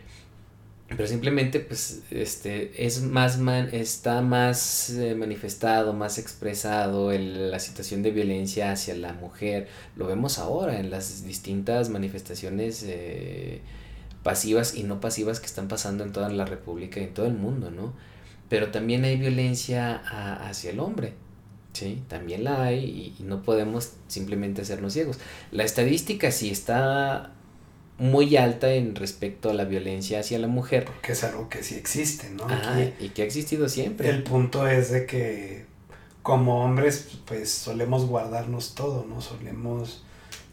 Pero simplemente, pues, este, es más, man, está más eh, manifestado, más expresado el, la situación de violencia hacia la mujer. Lo vemos ahora en las distintas manifestaciones eh, pasivas y no pasivas que están pasando en toda la República y en todo el mundo, ¿no? Pero también hay violencia hacia el hombre, Sí, también la hay y, no podemos simplemente hacernos ciegos. La estadística sí está muy alta en respecto a la violencia hacia la mujer. Porque es algo que sí existe, ¿no? y que ha existido siempre. El punto es de que como hombres pues solemos guardarnos todo, ¿no? Solemos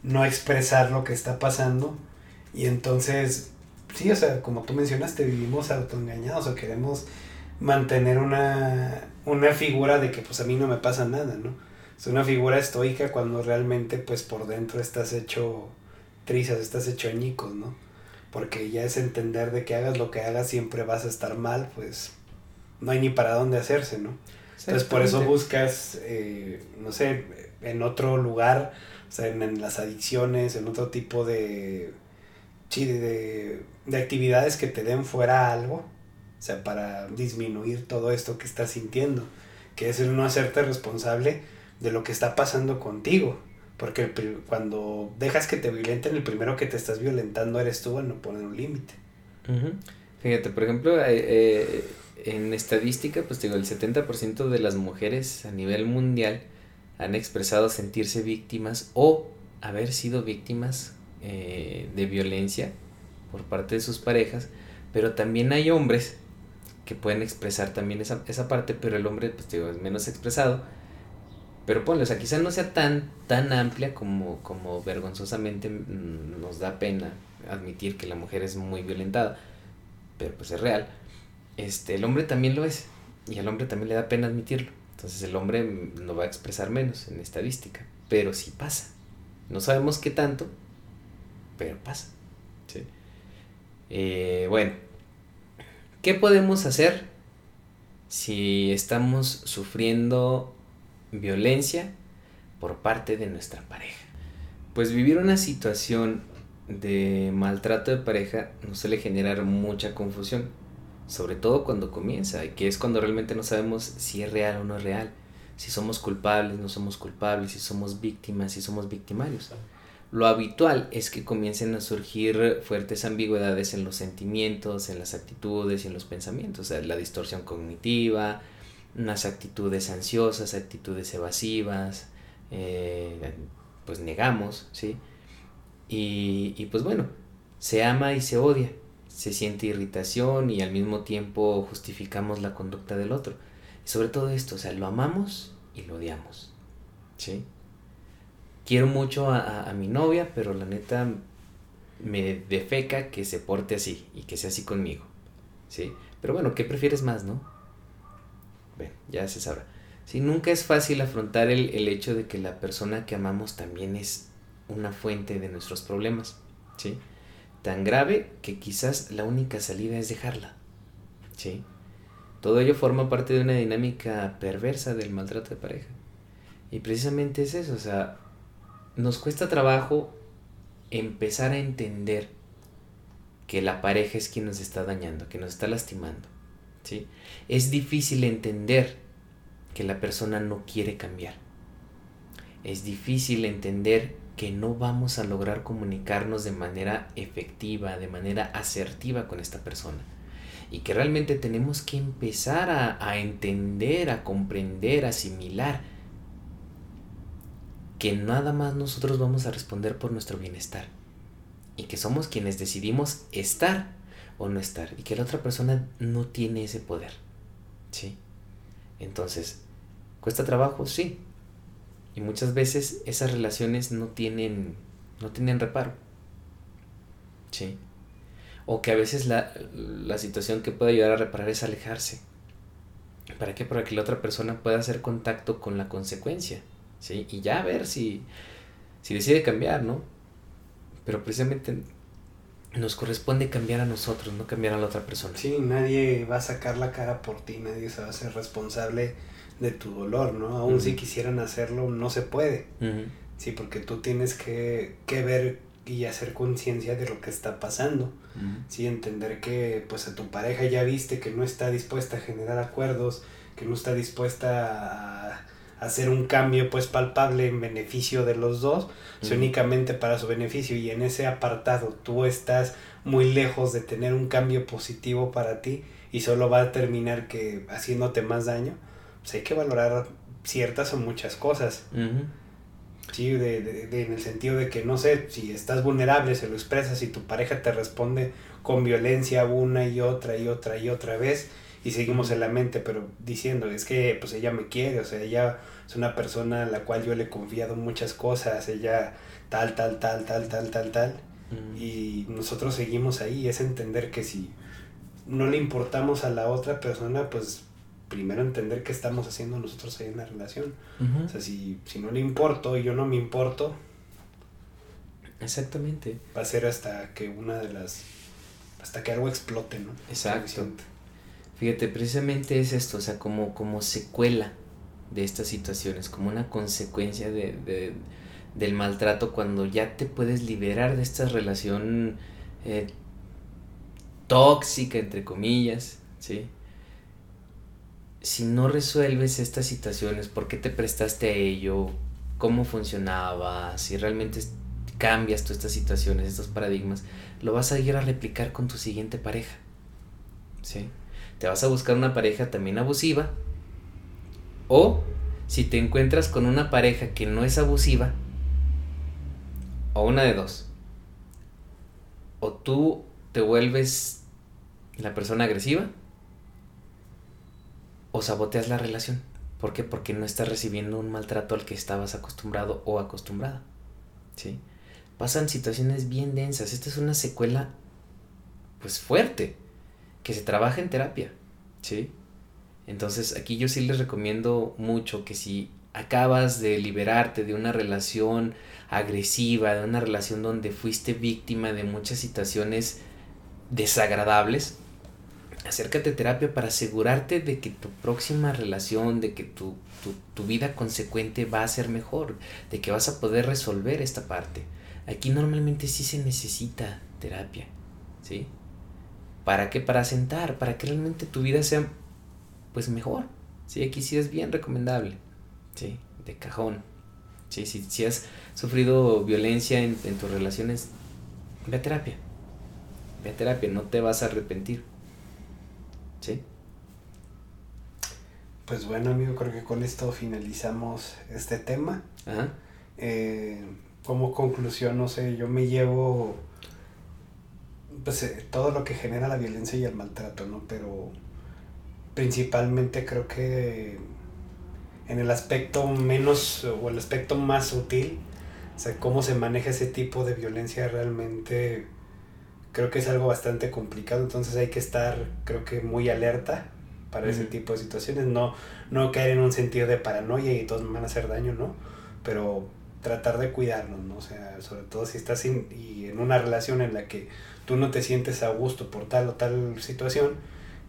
no expresar lo que está pasando y entonces, sí, o sea, como tú mencionaste, vivimos autoengañados o queremos mantener una, una figura de que pues a mí no me pasa nada, ¿no? Es una figura estoica cuando realmente pues por dentro estás hecho trizas, estás hecho añicos, ¿no? Porque ya es entender de que hagas lo que hagas siempre vas a estar mal, pues no hay ni para dónde hacerse, ¿no? Entonces por eso buscas, eh, no sé, en otro lugar, o sea, en, las adicciones, en otro tipo de, sí, de, de actividades que te den fuera algo, o sea, para disminuir todo esto que estás sintiendo, que es el no hacerte responsable de lo que está pasando contigo. Porque cuando dejas que te violenten, el primero que te estás violentando eres tú al no poner un límite. Fíjate, por ejemplo, eh, eh, en estadística, pues digo, el 70% de las mujeres a nivel mundial han expresado sentirse víctimas o haber sido víctimas eh, de violencia por parte de sus parejas, pero también hay hombres que pueden expresar también esa, esa parte, pero el hombre, pues digo, es menos expresado. Pero ponle, o sea, quizás no sea tan, tan amplia como, como vergonzosamente mm, nos da pena admitir que la mujer es muy violentada, pero pues es real. Este, el hombre también lo es, y al hombre también le da pena admitirlo. Entonces el hombre no va a expresar menos en estadística, pero sí pasa. No sabemos qué tanto, pero pasa. ¿sí? Eh, bueno, ¿qué podemos hacer si estamos sufriendo violencia por parte de nuestra pareja? Pues vivir una situación de maltrato de pareja nos suele generar mucha confusión, sobre todo cuando comienza, que es cuando realmente no sabemos si es real o no es real, si somos culpables, no somos culpables, si somos víctimas, si somos victimarios. Lo habitual es que comiencen a surgir fuertes ambigüedades en los sentimientos, en las actitudes y en los pensamientos, o sea, la distorsión cognitiva, unas actitudes ansiosas, actitudes evasivas, eh, pues negamos, ¿sí? Y, y pues bueno, se ama y se odia, se siente irritación y al mismo tiempo justificamos la conducta del otro. Sobre todo esto, o sea, lo amamos y lo odiamos, ¿sí? Quiero mucho a, mi novia, pero la neta me defeca que se porte así y que sea así conmigo. ¿Sí? Pero bueno, ¿qué prefieres más, no? Bueno, ya se sabrá. Sí, nunca es fácil afrontar el, el, hecho de que la persona que amamos también es una fuente de nuestros problemas. ¿Sí? Tan grave que quizás la única salida es dejarla. ¿Sí? Todo ello forma parte de una dinámica perversa del maltrato de pareja. Y precisamente es eso, o sea, nos cuesta trabajo empezar a entender que la pareja es quien nos está dañando, que nos está lastimando. ¿sí? Es difícil entender que la persona no quiere cambiar. Es difícil entender que no vamos a lograr comunicarnos de manera efectiva, de manera asertiva con esta persona. Y que realmente tenemos que empezar a, a entender, a comprender, a asimilar que nada más nosotros vamos a responder por nuestro bienestar y que somos quienes decidimos estar o no estar y que la otra persona no tiene ese poder. ¿Sí? Entonces, ¿cuesta trabajo? Sí. Y muchas veces esas relaciones no tienen no tienen reparo. ¿Sí? O que a veces la, la situación que puede ayudar a reparar es alejarse. ¿Para qué? Para que la otra persona pueda hacer contacto con la consecuencia. ¿Sí? Y ya a ver si, si decide cambiar, ¿no? Pero precisamente nos corresponde cambiar a nosotros, no cambiar a la otra persona. Sí, nadie va a sacar la cara por ti, nadie se va a hacer responsable de tu dolor, ¿no? Aún si quisieran hacerlo, no se puede. Sí, porque tú tienes que, que ver y hacer conciencia de lo que está pasando. Sí, entender que pues a tu pareja ya viste que no está dispuesta a generar acuerdos, que no está dispuesta a hacer un cambio pues palpable en beneficio de los dos, únicamente para su beneficio y en ese apartado tú estás muy lejos de tener un cambio positivo para ti y solo va a terminar que haciéndote más daño, pues hay que valorar ciertas o muchas cosas. Sí, de, de, en el sentido de que, no sé, si estás vulnerable, se lo expresas y tu pareja te responde con violencia una y otra y otra y otra vez, y seguimos en la mente, pero diciendo, es que pues ella me quiere, o sea, ella es una persona a la cual yo le he confiado muchas cosas, ella tal, tal, tal, tal, tal, tal, tal, y nosotros seguimos ahí, es entender que si no le importamos a la otra persona, pues primero entender qué estamos haciendo nosotros ahí en la relación. O sea, si, si no le importo y yo no me importo, Exactamente. Va a ser hasta que una de las. hasta que algo explote, ¿no? Exacto. Fíjate, precisamente es esto, o sea, como, como secuela de estas situaciones, como una consecuencia de, del maltrato cuando ya te puedes liberar de esta relación eh, tóxica, entre comillas, ¿sí? Si no resuelves estas situaciones, ¿por qué te prestaste a ello? ¿Cómo funcionaba? Si realmente cambias tú estas situaciones, estos paradigmas, lo vas a ir a replicar con tu siguiente pareja. ¿Sí? Te vas a buscar una pareja también abusiva. O si te encuentras con una pareja que no es abusiva, o una de dos. O tú te vuelves la persona agresiva, o saboteas la relación. ¿Por qué? Porque no estás recibiendo un maltrato al que estabas acostumbrado o acostumbrada. ¿Sí? Pasan situaciones bien densas. Esta es una secuela, pues fuerte, que se trabaja en terapia. ¿Sí? Entonces aquí yo sí les recomiendo mucho que si acabas de liberarte de una relación agresiva, de una relación donde fuiste víctima de muchas situaciones desagradables, acércate a terapia para asegurarte de que tu próxima relación, de que tu, tu, vida consecuente va a ser mejor, de que vas a poder resolver esta parte. Aquí normalmente sí se necesita terapia, ¿sí? ¿Para qué? Para sentar, para que realmente tu vida sea pues mejor. Sí, aquí sí es bien recomendable, ¿sí? De cajón. Sí, si, si has sufrido violencia en, en tus relaciones, ve a terapia. Ve a terapia, no te vas a arrepentir. ¿Sí? Pues bueno, amigo, creo que con esto finalizamos este tema. Eh, como conclusión, no sé, yo me llevo pues, eh, todo lo que genera la violencia y el maltrato, ¿no? Pero principalmente creo que en el aspecto menos o el aspecto más sutil, o sea, cómo se maneja ese tipo de violencia realmente creo que es algo bastante complicado, entonces hay que estar, creo que muy alerta para ese tipo de situaciones, no, no caer en un sentido de paranoia y todos me van a hacer daño, ¿no? Pero tratar de cuidarnos, ¿no? O sea, sobre todo si estás y en una relación en la que tú no te sientes a gusto por tal o tal situación,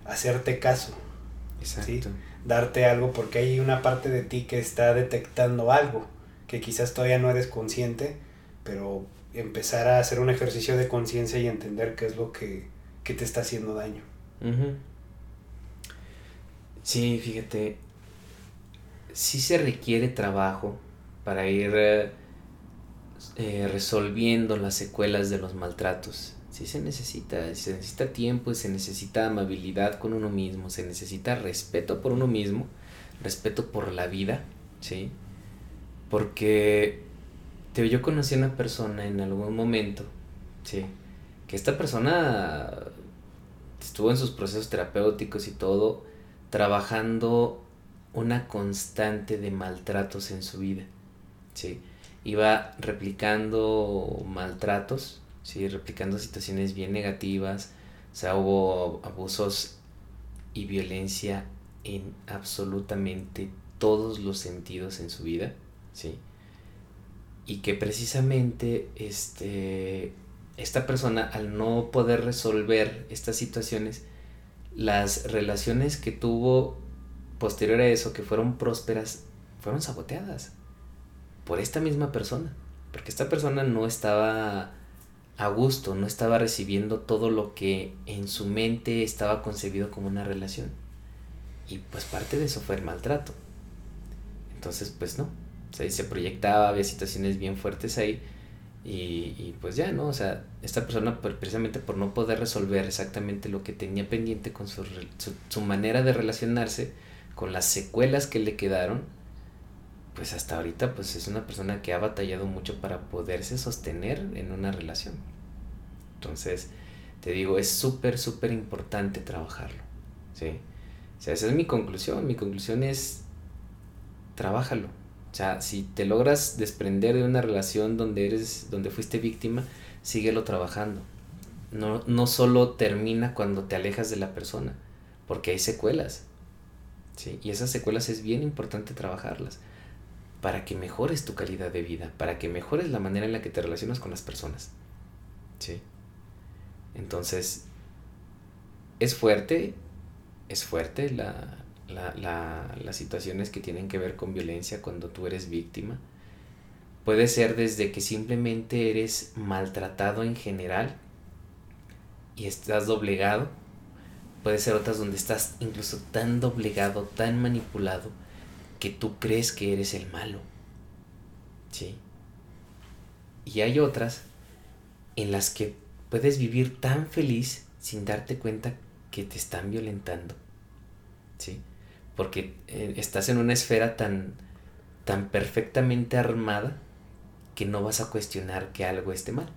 hacerte caso. Exacto. Darte algo porque hay una parte de ti que está detectando algo que quizás todavía no eres consciente, pero empezar a hacer un ejercicio de conciencia y entender qué es lo que, te está haciendo daño. Sí, fíjate, sí se requiere trabajo para ir eh, resolviendo las secuelas de los maltratos. Sí se necesita, se necesita tiempo se necesita amabilidad con uno mismo, se necesita respeto por uno mismo, respeto por la vida, ¿sí? Porque yo conocí a una persona en algún momento, sí, que esta persona estuvo en sus procesos terapéuticos y todo, trabajando una constante de maltratos en su vida, sí. Iba replicando maltratos, sí, replicando situaciones bien negativas, o sea, hubo abusos y violencia en absolutamente todos los sentidos en su vida, sí y que precisamente este, esta persona al no poder resolver estas situaciones, las relaciones que tuvo posterior a eso, que fueron prósperas, fueron saboteadas por esta misma persona, porque esta persona no estaba a gusto, no estaba recibiendo todo lo que en su mente estaba concebido como una relación. Y pues parte de eso fue el maltrato. Entonces, pues no, o se proyectaba, había situaciones bien fuertes ahí. Y, y, pues ya, ¿no? O sea, esta persona precisamente por no poder resolver exactamente lo que tenía pendiente con su, su, manera de relacionarse, con las secuelas que le quedaron, pues hasta ahorita pues es una persona que ha batallado mucho para poderse sostener en una relación. Entonces, te digo, es súper, súper importante trabajarlo, ¿sí? O sea, esa es mi conclusión. Mi conclusión es, trabájalo o sea, si te logras desprender de una relación donde eres, donde fuiste víctima, síguelo trabajando. No, no solo termina cuando te alejas de la persona, porque hay secuelas. ¿sí? Y esas secuelas es bien importante trabajarlas para que mejores tu calidad de vida, para que mejores la manera en la que te relacionas con las personas. ¿sí? Entonces, es fuerte, es fuerte la, la, la, las situaciones que tienen que ver con violencia cuando tú eres víctima. Puede ser desde que simplemente eres maltratado en general y estás doblegado. Puede ser otras donde estás incluso tan doblegado, tan manipulado, que tú crees que eres el malo. ¿Sí? Y hay otras en las que puedes vivir tan feliz sin darte cuenta que te están violentando. ¿Sí? Porque eh, estás en una esfera tan, tan perfectamente armada que no vas a cuestionar que algo esté mal.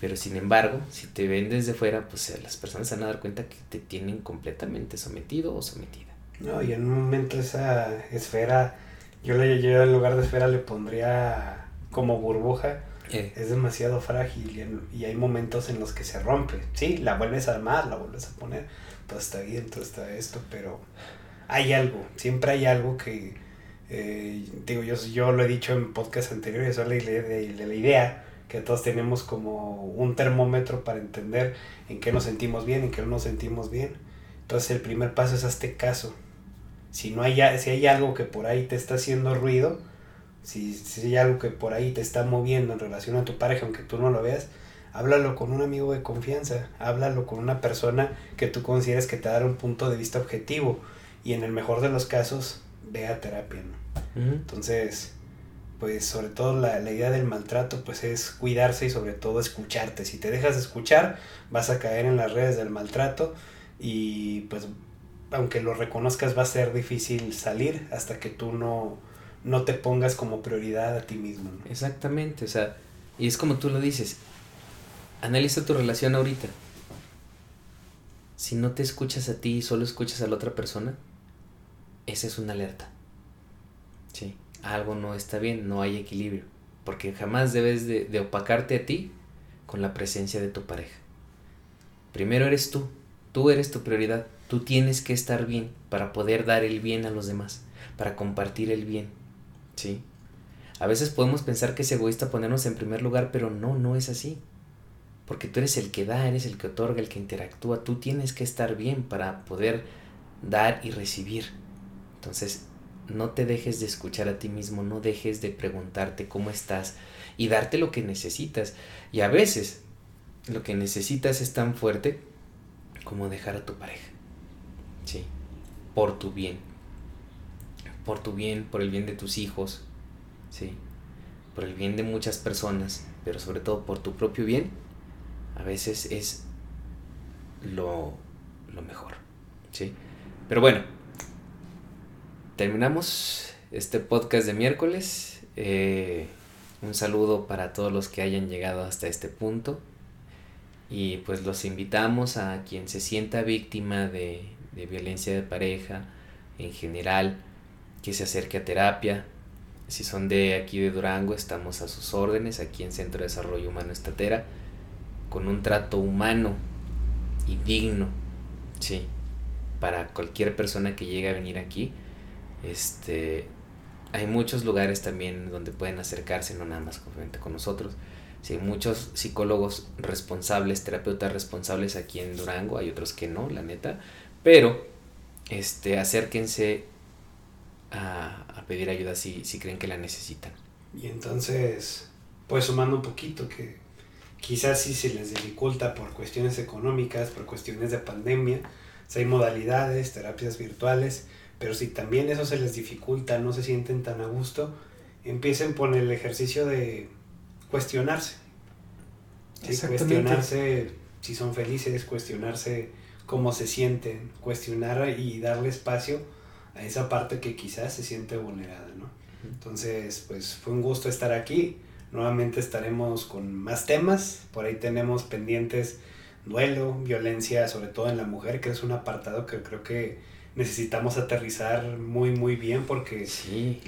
Pero sin embargo, si te ven desde fuera, pues eh, las personas van a dar cuenta que te tienen completamente sometido o sometida. No, y en un momento esa esfera, yo, le, yo en lugar de esfera le pondría como burbuja. Eh. Es demasiado frágil y, hay momentos en los que se rompe. Sí, la vuelves a armar, la vuelves a poner. Todo está bien, todo está esto, pero hay algo, siempre hay algo que, eh, digo, yo, yo lo he dicho en podcast anteriores, es la, la idea que todos tenemos como un termómetro para entender en qué nos sentimos bien, en qué no nos sentimos bien. Entonces el primer paso es hazte caso. Si, no hay, si hay algo que por ahí te está haciendo ruido, si, si hay algo que por ahí te está moviendo en relación a tu pareja, aunque tú no lo veas, háblalo con un amigo de confianza, háblalo con una persona que tú consideres que te dará un punto de vista objetivo y en el mejor de los casos, ve a terapia, Entonces, pues sobre todo la, la, idea del maltrato pues es cuidarse y sobre todo escucharte. Si te dejas de escuchar vas a caer en las redes del maltrato y pues aunque lo reconozcas va a ser difícil salir hasta que tú no, no te pongas como prioridad a ti mismo. Exactamente, o sea, y es como tú lo dices, analiza tu relación ahorita. Si no te escuchas a ti y solo escuchas a la otra persona, esa es una alerta. Sí algo no está bien, no hay equilibrio, porque jamás debes de, opacarte a ti con la presencia de tu pareja. Primero eres tú, tú eres tu prioridad, tú tienes que estar bien para poder dar el bien a los demás, para compartir el bien, ¿sí? A veces podemos pensar que es egoísta ponernos en primer lugar, pero no, no es así. Porque tú eres el que da, eres el que otorga, el que interactúa, tú tienes que estar bien para poder dar y recibir. Entonces, no te dejes de escuchar a ti mismo, no dejes de preguntarte cómo estás y darte lo que necesitas. Y a veces lo que necesitas es tan fuerte como dejar a tu pareja. Sí, por tu bien. Por tu bien, por el bien de tus hijos. Sí, por el bien de muchas personas, pero sobre todo por tu propio bien. A veces es lo, lo mejor. Sí, pero bueno, terminamos este podcast de miércoles. Eh, un saludo para todos los que hayan llegado hasta este punto. Y pues los invitamos a quien se sienta víctima de, de violencia de pareja en general, que se acerque a terapia. Si son de aquí de Durango, estamos a sus órdenes, aquí en Centro de Desarrollo Humano Estatera, con un trato humano y digno, sí, para cualquier persona que llegue a venir aquí este, hay muchos lugares también donde pueden acercarse, no nada más con nosotros. Sí, hay muchos psicólogos responsables, terapeutas responsables aquí en Durango, hay otros que no, la neta, pero este, acérquense a, a pedir ayuda si, si creen que la necesitan. Y entonces, pues sumando un poquito que quizás si se les dificulta por cuestiones económicas, por cuestiones de pandemia, hay modalidades, terapias virtuales, pero si también eso se les dificulta, no se sienten tan a gusto, empiecen por el ejercicio de cuestionarse. Cuestionarse si son felices, cuestionarse cómo se sienten, cuestionar y darle espacio a esa parte que quizás se siente vulnerada, ¿no? Entonces, pues fue un gusto estar aquí. Nuevamente estaremos con más temas. Por ahí tenemos pendientes duelo, violencia, sobre todo en la mujer, que es un apartado que creo que necesitamos aterrizar muy muy bien porque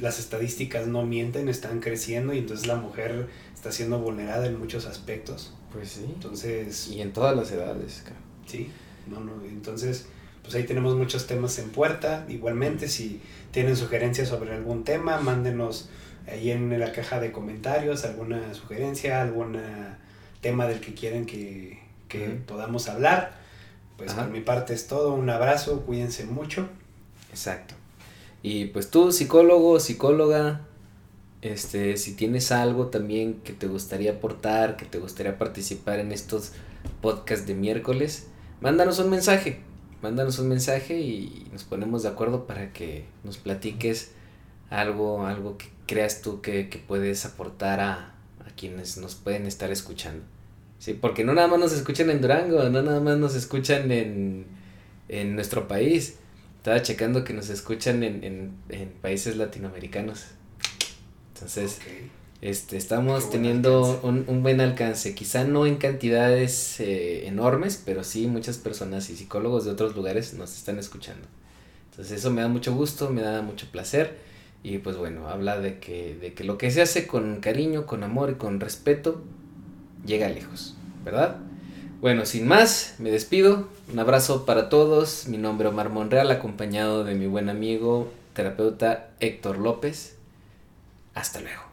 las estadísticas no mienten, están creciendo y entonces la mujer está siendo vulnerada en muchos aspectos. Pues sí. Entonces... Y en todas las edades. Sí, no, no, entonces pues ahí tenemos muchos temas en puerta. Igualmente, si tienen sugerencias sobre algún tema, mándenos ahí en la caja de comentarios alguna sugerencia, algún tema del que quieren que, que podamos hablar. Pues por mi parte es todo, un abrazo, cuídense mucho. Exacto. Y pues tú, psicólogo, psicóloga, este, si tienes algo también que te gustaría aportar, que te gustaría participar en estos podcasts de miércoles, mándanos un mensaje, mándanos un mensaje y nos ponemos de acuerdo para que nos platiques algo, algo que creas tú que, que puedes aportar a, a quienes nos pueden estar escuchando. Sí, porque no nada más nos escuchan en Durango, no nada más nos escuchan en, en nuestro país. Estaba checando que nos escuchan en, en, en países latinoamericanos. Entonces, este, estamos teniendo un, un, buen alcance. Quizá no en cantidades eh, enormes, pero sí muchas personas y psicólogos de otros lugares nos están escuchando. Entonces eso me da mucho gusto, me da mucho placer. Y pues bueno, habla de que, de que lo que se hace con cariño, con amor y con respeto, llega lejos, ¿verdad? Bueno, sin más, me despido. Un abrazo para todos. Mi nombre es Omar Monreal, acompañado de mi buen amigo, terapeuta Héctor López. Hasta luego.